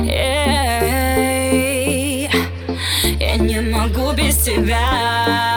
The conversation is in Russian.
Эй, я не могу без тебя.